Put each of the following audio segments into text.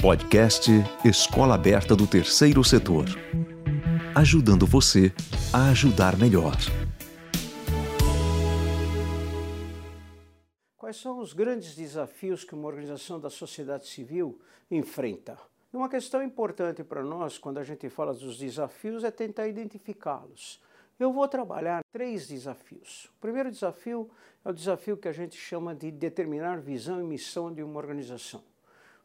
Podcast Escola Aberta do Terceiro Setor. Ajudando você a ajudar melhor. Quais são os grandes desafios que uma organização da sociedade civil enfrenta? Uma questão importante para nós, quando a gente fala dos desafios, é tentar identificá-los. Eu vou trabalhar três desafios. O primeiro desafio é o desafio que a gente chama de determinar visão e missão de uma organização.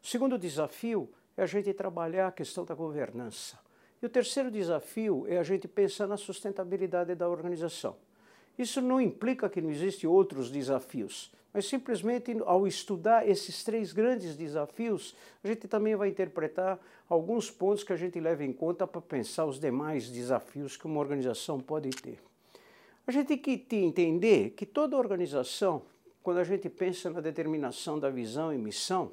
O segundo desafio é a gente trabalhar a questão da governança. E o terceiro desafio é a gente pensar na sustentabilidade da organização. Isso não implica que não existem outros desafios, mas simplesmente ao estudar esses três grandes desafios, a gente também vai interpretar alguns pontos que a gente leva em conta para pensar os demais desafios que uma organização pode ter. A gente tem que entender que toda organização, quando a gente pensa na determinação da visão e missão,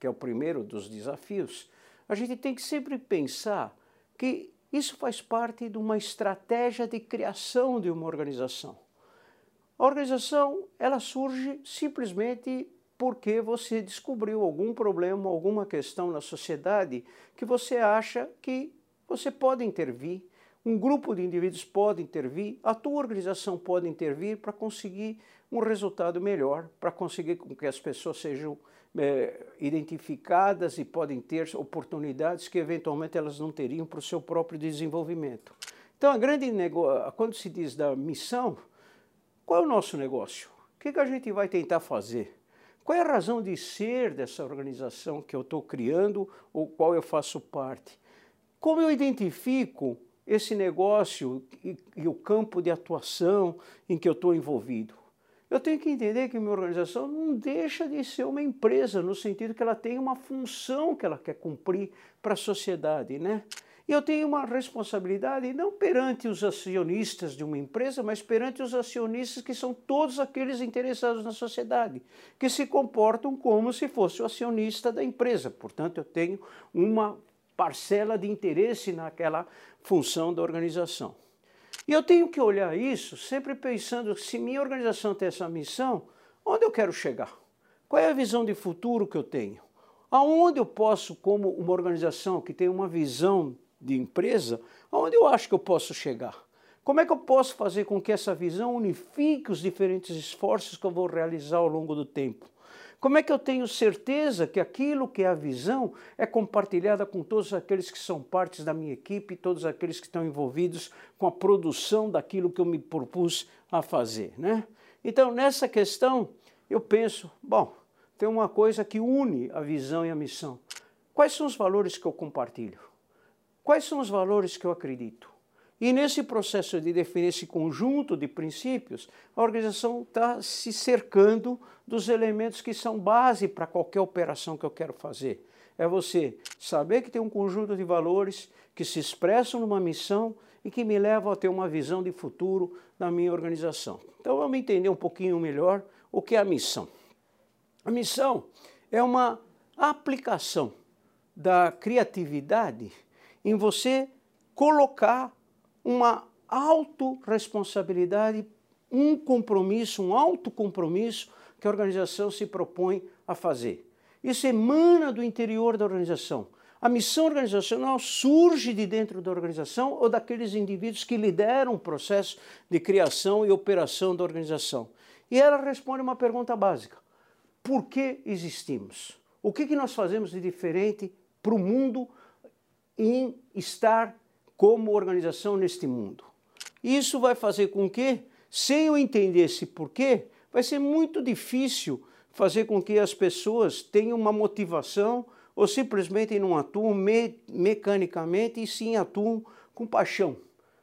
que é o primeiro dos desafios, a gente tem que sempre pensar que isso faz parte de uma estratégia de criação de uma organização. A organização ela surge simplesmente porque você descobriu algum problema, alguma questão na sociedade que você acha que você pode intervir, um grupo de indivíduos pode intervir, a tua organização pode intervir para conseguir um resultado melhor, para conseguir que as pessoas sejam é, identificadas e podem ter oportunidades que eventualmente elas não teriam para o seu próprio desenvolvimento. Então, a grande negócio, quando se diz da missão, qual é o nosso negócio? O que, que a gente vai tentar fazer? Qual é a razão de ser dessa organização que eu estou criando ou qual eu faço parte? Como eu identifico esse negócio e, e o campo de atuação em que eu estou envolvido? Eu tenho que entender que minha organização não deixa de ser uma empresa, no sentido que ela tem uma função que ela quer cumprir para a sociedade, né? E eu tenho uma responsabilidade não perante os acionistas de uma empresa, mas perante os acionistas que são todos aqueles interessados na sociedade, que se comportam como se fosse o acionista da empresa. Portanto, eu tenho uma parcela de interesse naquela função da organização. E eu tenho que olhar isso sempre pensando se minha organização tem essa missão, onde eu quero chegar? Qual é a visão de futuro que eu tenho? Aonde eu posso, como uma organização que tem uma visão de empresa, aonde eu acho que eu posso chegar? Como é que eu posso fazer com que essa visão unifique os diferentes esforços que eu vou realizar ao longo do tempo? Como é que eu tenho certeza que aquilo que é a visão é compartilhada com todos aqueles que são partes da minha equipe, todos aqueles que estão envolvidos com a produção daquilo que eu me propus a fazer, né? Então, nessa questão, eu penso, bom, tem uma coisa que une a visão e a missão. Quais são os valores que eu compartilho? Quais são os valores que eu acredito? E nesse processo de definir esse conjunto de princípios, a organização está se cercando dos elementos que são base para qualquer operação que eu quero fazer. É você saber que tem um conjunto de valores que se expressam numa missão e que me levam a ter uma visão de futuro na minha organização. Então vamos entender um pouquinho melhor o que é a missão. A missão é uma aplicação da criatividade em você colocar uma autorresponsabilidade, um compromisso, um autocompromisso que a organização se propõe a fazer. Isso emana do interior da organização. A missão organizacional surge de dentro da organização ou daqueles indivíduos que lideram o processo de criação e operação da organização. E ela responde uma pergunta básica: por que existimos? O que, que nós fazemos de diferente para o mundo em estar como organização neste mundo. Isso vai fazer com que, sem eu entender esse porquê, vai ser muito difícil fazer com que as pessoas tenham uma motivação ou simplesmente não atuam me mecanicamente e sim atuam com paixão,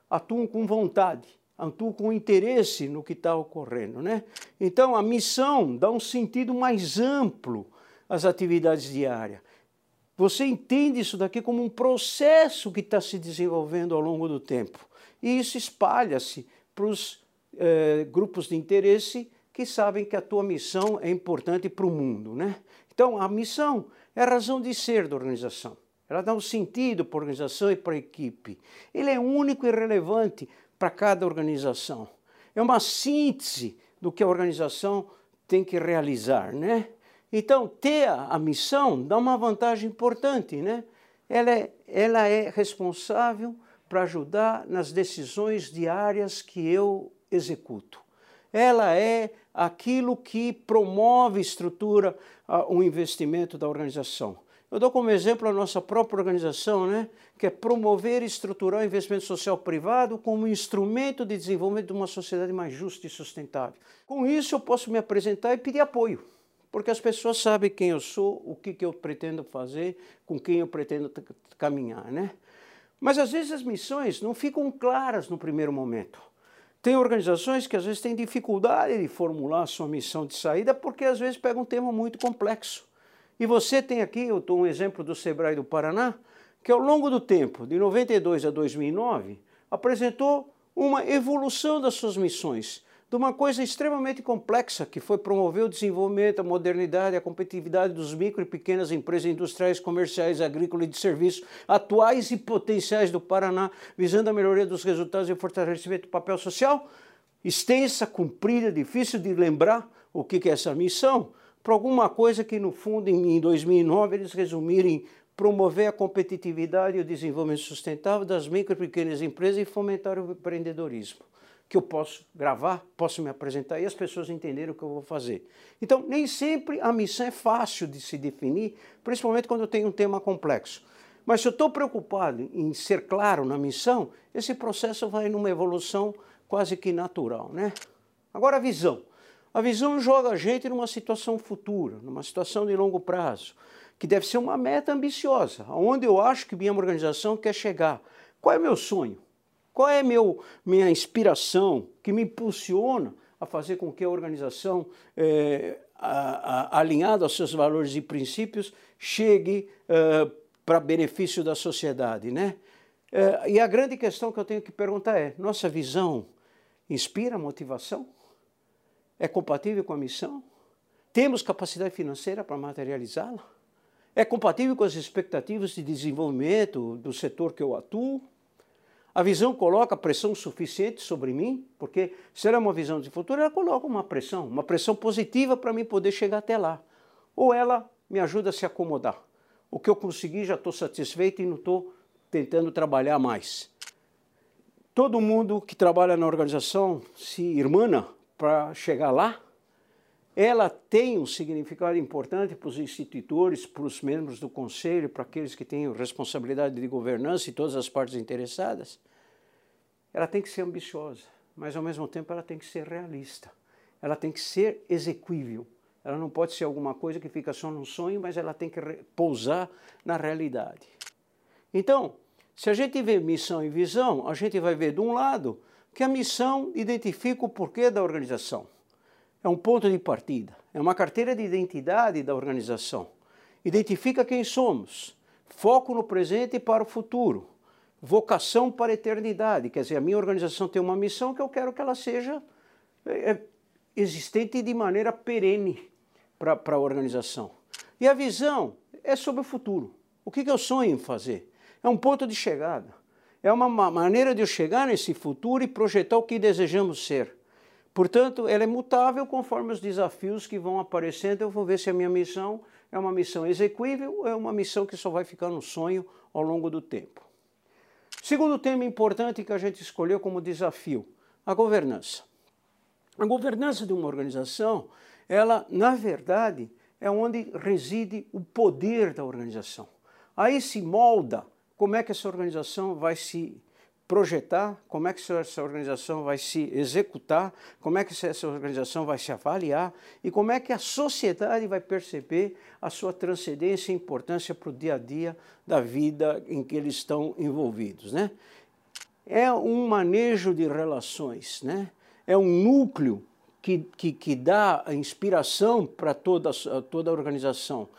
atuam com vontade, atuam com interesse no que está ocorrendo. Né? Então a missão dá um sentido mais amplo às atividades diárias. Você entende isso daqui como um processo que está se desenvolvendo ao longo do tempo. E isso espalha-se para os eh, grupos de interesse que sabem que a tua missão é importante para o mundo. Né? Então, a missão é a razão de ser da organização. Ela dá um sentido para a organização e para a equipe. Ele é único e relevante para cada organização. É uma síntese do que a organização tem que realizar, né? Então, ter a, missão dá uma vantagem importante, né? Ela é, ela é responsável para ajudar nas decisões diárias que eu executo. Ela é aquilo que promove estrutura o investimento da organização. Eu dou como exemplo a nossa própria organização, né, que é promover e estruturar o investimento social privado como instrumento de desenvolvimento de uma sociedade mais justa e sustentável. Com isso, eu posso me apresentar e pedir apoio porque as pessoas sabem quem eu sou, o que, que eu pretendo fazer, com quem eu pretendo caminhar, né? Mas às vezes as missões não ficam claras no primeiro momento. Tem organizações que às vezes têm dificuldade de formular a sua missão de saída porque às vezes pega um tema muito complexo. E você tem aqui, eu estou um exemplo do Sebrae do Paraná, que ao longo do tempo, de 92 a 2009, apresentou uma evolução das suas missões de uma coisa extremamente complexa, que foi promover o desenvolvimento, a modernidade, a competitividade dos micro e pequenas empresas industriais, comerciais, agrícolas e de serviços atuais e potenciais do Paraná, visando a melhoria dos resultados e o fortalecimento do papel social, extensa, comprida, difícil de lembrar o que é essa missão, para alguma coisa que, no fundo, em 2009, eles resumirem promover a competitividade e o desenvolvimento sustentável das micro e pequenas empresas e fomentar o empreendedorismo que eu posso gravar, posso me apresentar e as pessoas entenderem o que eu vou fazer. Então, nem sempre a missão é fácil de se definir, principalmente quando eu tenho um tema complexo. Mas se eu estou preocupado em ser claro na missão, esse processo vai numa evolução quase que natural. Né? Agora, a visão. A visão joga a gente numa situação futura, numa situação de longo prazo, que deve ser uma meta ambiciosa, onde eu acho que minha organização quer chegar. Qual é o meu sonho? Qual é meu, minha inspiração que me impulsiona a fazer com que a organização, é, alinhada aos seus valores e princípios, chegue é, para benefício da sociedade? Né? É, e a grande questão que eu tenho que perguntar é: nossa visão inspira motivação? É compatível com a missão? Temos capacidade financeira para materializá-la? É compatível com as expectativas de desenvolvimento do setor que eu atuo? A visão coloca pressão suficiente sobre mim, porque se ela é uma visão de futuro, ela coloca uma pressão, uma pressão positiva para mim poder chegar até lá. Ou ela me ajuda a se acomodar. O que eu consegui já estou satisfeito e não estou tentando trabalhar mais. Todo mundo que trabalha na organização se irmana para chegar lá. Ela tem um significado importante para os institutores, para os membros do conselho, para aqueles que têm responsabilidade de governança e todas as partes interessadas ela tem que ser ambiciosa, mas ao mesmo tempo ela tem que ser realista. Ela tem que ser execuível. Ela não pode ser alguma coisa que fica só num sonho, mas ela tem que pousar na realidade. Então, se a gente vê missão e visão, a gente vai ver de um lado que a missão identifica o porquê da organização. É um ponto de partida, é uma carteira de identidade da organização. Identifica quem somos, foco no presente e para o futuro vocação para a eternidade. Quer dizer, a minha organização tem uma missão que eu quero que ela seja é, é existente de maneira perene para a organização. E a visão é sobre o futuro. O que, que eu sonho em fazer? É um ponto de chegada. É uma maneira de eu chegar nesse futuro e projetar o que desejamos ser. Portanto, ela é mutável conforme os desafios que vão aparecendo. Eu vou ver se a minha missão é uma missão execuível ou é uma missão que só vai ficar no sonho ao longo do tempo. Segundo tema importante que a gente escolheu como desafio, a governança. A governança de uma organização, ela, na verdade, é onde reside o poder da organização. Aí se molda como é que essa organização vai se projetar, como é que essa organização vai se executar, como é que essa organização vai se avaliar e como é que a sociedade vai perceber a sua transcendência e importância para o dia a dia da vida em que eles estão envolvidos. Né? É um manejo de relações, né? é um núcleo que, que, que dá a inspiração para toda, toda a organização.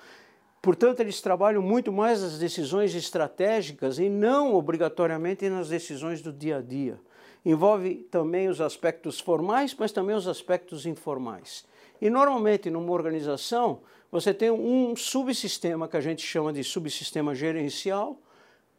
Portanto, eles trabalham muito mais nas decisões estratégicas e não obrigatoriamente nas decisões do dia a dia. Envolve também os aspectos formais, mas também os aspectos informais. E normalmente numa organização você tem um subsistema que a gente chama de subsistema gerencial,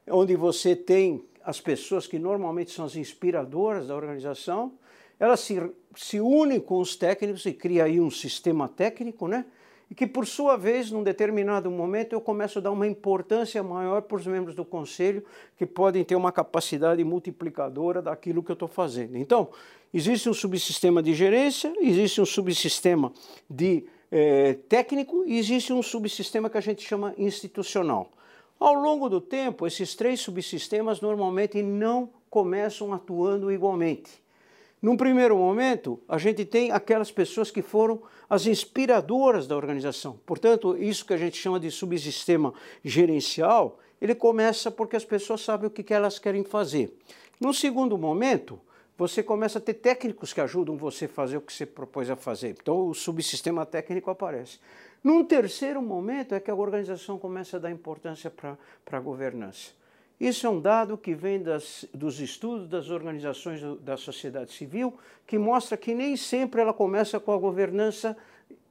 onde você tem as pessoas que normalmente são as inspiradoras da organização, elas se, se unem com os técnicos e cria aí um sistema técnico, né? E que, por sua vez, num determinado momento, eu começo a dar uma importância maior para os membros do conselho, que podem ter uma capacidade multiplicadora daquilo que eu estou fazendo. Então, existe um subsistema de gerência, existe um subsistema de é, técnico e existe um subsistema que a gente chama institucional. Ao longo do tempo, esses três subsistemas normalmente não começam atuando igualmente. Num primeiro momento, a gente tem aquelas pessoas que foram as inspiradoras da organização. Portanto, isso que a gente chama de subsistema gerencial, ele começa porque as pessoas sabem o que elas querem fazer. No segundo momento, você começa a ter técnicos que ajudam você a fazer o que você propôs a fazer. Então, o subsistema técnico aparece. Num terceiro momento é que a organização começa a dar importância para a governança. Isso é um dado que vem das, dos estudos das organizações do, da sociedade civil, que mostra que nem sempre ela começa com a governança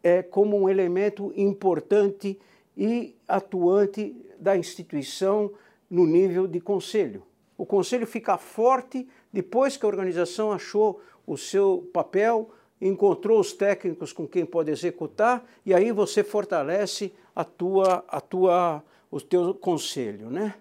é, como um elemento importante e atuante da instituição no nível de conselho. O conselho fica forte depois que a organização achou o seu papel, encontrou os técnicos com quem pode executar e aí você fortalece a tua, a tua, o teu conselho, né?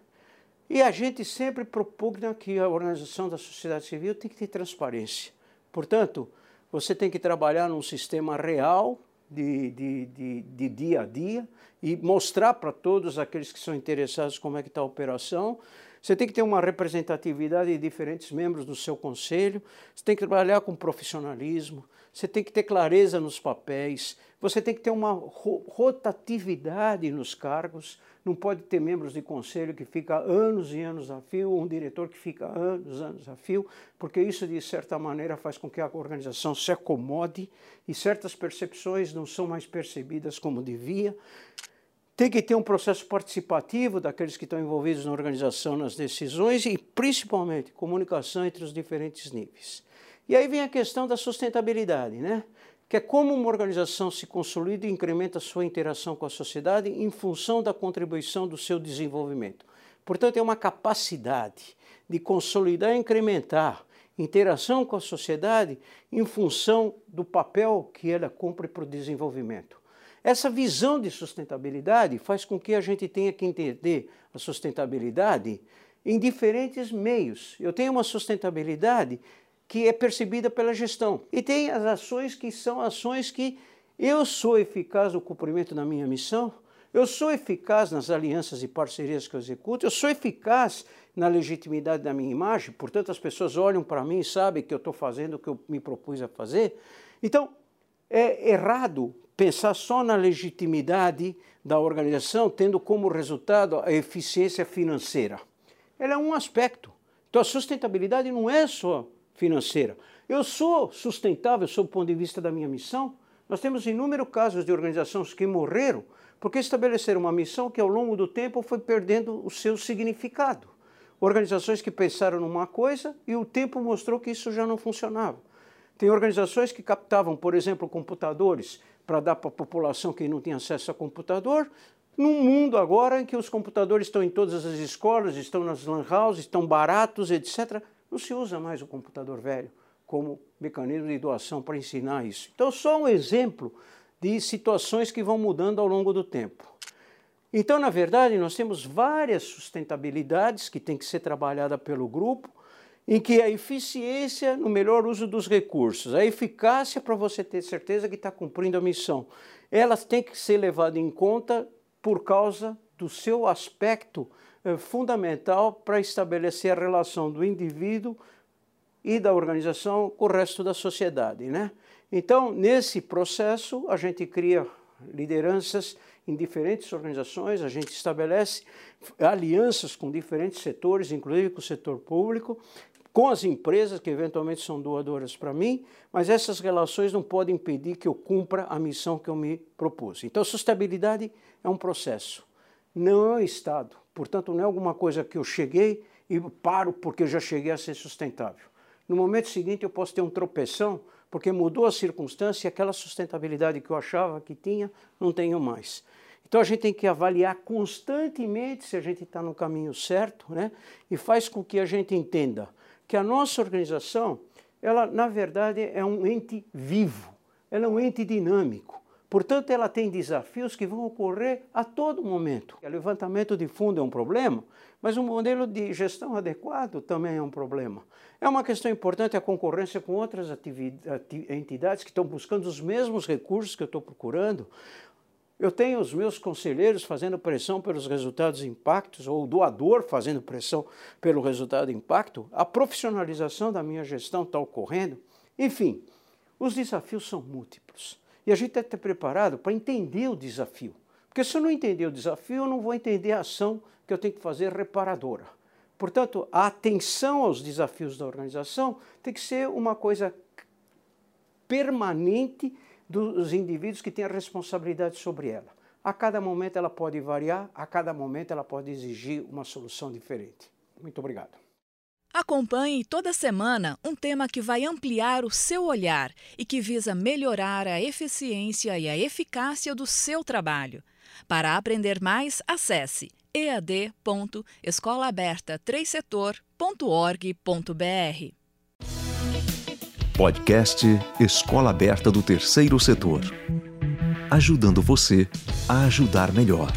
E a gente sempre propugna que a organização da sociedade civil tem que ter transparência. Portanto, você tem que trabalhar num sistema real de, de, de, de dia a dia e mostrar para todos aqueles que são interessados como é que está a operação. Você tem que ter uma representatividade de diferentes membros do seu conselho, você tem que trabalhar com profissionalismo, você tem que ter clareza nos papéis, você tem que ter uma rotatividade nos cargos, não pode ter membros de conselho que fica anos e anos a fio, um diretor que fica anos, anos a fio, porque isso de certa maneira faz com que a organização se acomode e certas percepções não são mais percebidas como devia. Tem que ter um processo participativo daqueles que estão envolvidos na organização, nas decisões e principalmente comunicação entre os diferentes níveis. E aí vem a questão da sustentabilidade, né? que é como uma organização se consolida e incrementa sua interação com a sociedade em função da contribuição do seu desenvolvimento. Portanto, é uma capacidade de consolidar e incrementar interação com a sociedade em função do papel que ela cumpre para o desenvolvimento. Essa visão de sustentabilidade faz com que a gente tenha que entender a sustentabilidade em diferentes meios. Eu tenho uma sustentabilidade que é percebida pela gestão. E tem as ações que são ações que eu sou eficaz no cumprimento da minha missão, eu sou eficaz nas alianças e parcerias que eu executo, eu sou eficaz na legitimidade da minha imagem, portanto as pessoas olham para mim e sabem que eu estou fazendo o que eu me propus a fazer. Então, é errado pensar só na legitimidade da organização, tendo como resultado a eficiência financeira. Ela é um aspecto. Então a sustentabilidade não é só financeira. Eu sou sustentável sob o ponto de vista da minha missão. Nós temos inúmeros casos de organizações que morreram porque estabeleceram uma missão que ao longo do tempo foi perdendo o seu significado. Organizações que pensaram numa coisa e o tempo mostrou que isso já não funcionava. Tem organizações que captavam, por exemplo, computadores para dar para a população que não tinha acesso a computador, num mundo agora em que os computadores estão em todas as escolas, estão nas lan houses, estão baratos, etc. Não se usa mais o computador velho como mecanismo de doação para ensinar isso. Então, só um exemplo de situações que vão mudando ao longo do tempo. Então, na verdade, nós temos várias sustentabilidades que têm que ser trabalhada pelo grupo, em que a eficiência no melhor uso dos recursos, a eficácia para você ter certeza que está cumprindo a missão, elas têm que ser levadas em conta por causa do seu aspecto fundamental para estabelecer a relação do indivíduo e da organização com o resto da sociedade. Né? Então, nesse processo, a gente cria lideranças em diferentes organizações, a gente estabelece alianças com diferentes setores, inclusive com o setor público, com as empresas que eventualmente são doadoras para mim, mas essas relações não podem impedir que eu cumpra a missão que eu me propus. Então, sustentabilidade é um processo, não é um estado. Portanto, não é alguma coisa que eu cheguei e paro porque eu já cheguei a ser sustentável. No momento seguinte, eu posso ter um tropeção, porque mudou a circunstância e aquela sustentabilidade que eu achava que tinha, não tenho mais. Então a gente tem que avaliar constantemente se a gente está no caminho certo, né? E faz com que a gente entenda que a nossa organização, ela na verdade é um ente vivo, ela é um ente dinâmico. Portanto, ela tem desafios que vão ocorrer a todo momento. O levantamento de fundo é um problema, mas um modelo de gestão adequado também é um problema. É uma questão importante a concorrência com outras entidades que estão buscando os mesmos recursos que eu estou procurando. Eu tenho os meus conselheiros fazendo pressão pelos resultados impactos, ou o doador fazendo pressão pelo resultado impacto. A profissionalização da minha gestão está ocorrendo. Enfim, os desafios são múltiplos. E a gente tem que estar preparado para entender o desafio. Porque se eu não entender o desafio, eu não vou entender a ação que eu tenho que fazer reparadora. Portanto, a atenção aos desafios da organização tem que ser uma coisa permanente dos indivíduos que têm a responsabilidade sobre ela. A cada momento ela pode variar, a cada momento ela pode exigir uma solução diferente. Muito obrigado. Acompanhe toda semana um tema que vai ampliar o seu olhar e que visa melhorar a eficiência e a eficácia do seu trabalho. Para aprender mais, acesse ead.escolaaberta3setor.org.br. Podcast Escola Aberta do Terceiro Setor. Ajudando você a ajudar melhor.